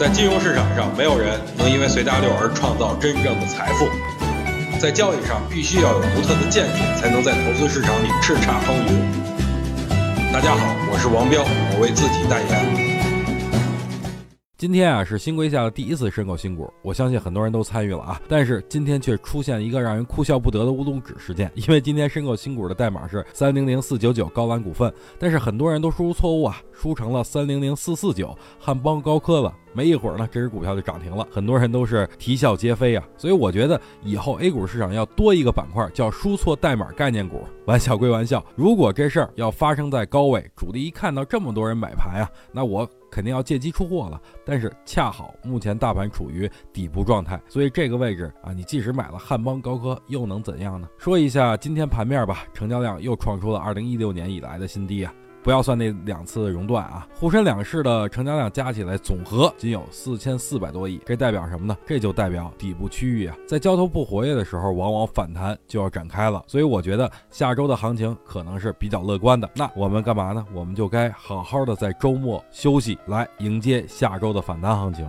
在金融市场上，没有人能因为随大流而创造真正的财富。在交易上，必须要有独特的见解，才能在投资市场里叱咤风云。大家好，我是王彪，我为自己代言。今天啊是新规下的第一次申购新股，我相信很多人都参与了啊。但是今天却出现一个让人哭笑不得的乌龙指事件，因为今天申购新股的代码是三零零四九九高兰股份，但是很多人都输入错误啊，输成了三零零四四九汉邦高科了。没一会儿呢，这只股票就涨停了，很多人都是啼笑皆非啊。所以我觉得以后 A 股市场要多一个板块，叫输错代码概念股。玩笑归玩笑，如果这事儿要发生在高位，主力一看到这么多人买盘啊，那我。肯定要借机出货了，但是恰好目前大盘处于底部状态，所以这个位置啊，你即使买了汉邦高科，又能怎样呢？说一下今天盘面吧，成交量又创出了二零一六年以来的新低啊。不要算那两次熔断啊，沪深两市的成交量加起来总和仅有四千四百多亿，这代表什么呢？这就代表底部区域啊，在交投不活跃的时候，往往反弹就要展开了。所以我觉得下周的行情可能是比较乐观的。那我们干嘛呢？我们就该好好的在周末休息，来迎接下周的反弹行情。